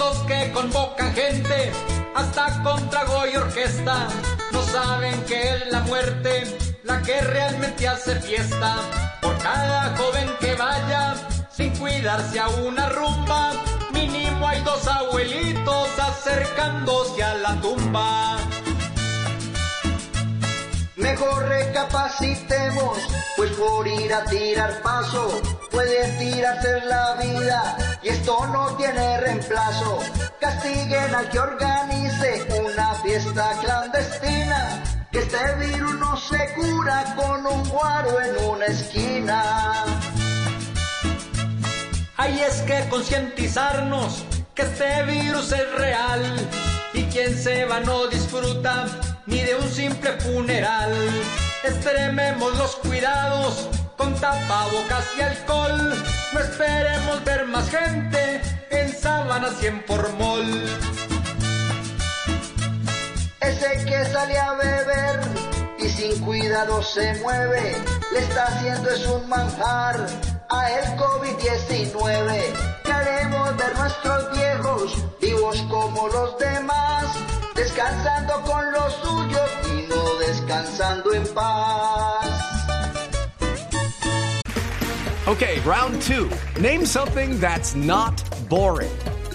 Esos que convocan gente hasta contra y orquesta no saben que es la muerte la que realmente hace fiesta. Por cada joven que vaya sin cuidarse a una rumba mínimo hay dos abuelitos acercándose a la tumba. Mejor recapacitemos, pues por ir a tirar paso, pueden tirarse la vida no tiene reemplazo. Castiguen al que organice una fiesta clandestina, que este virus no se cura con un guaro en una esquina. Hay es que concientizarnos que este virus es real y quien se va no disfruta ni de un simple funeral. Extrememos los cuidados con tapabocas y alcohol. No esperemos ver más gente en sábanas y en formol. Ese que sale a beber y sin cuidado se mueve, le está haciendo es un manjar a el COVID-19. Queremos ver nuestros viejos vivos como los demás, descansando con los suyos y no descansando en paz. Okay, round two. Name something that's not boring.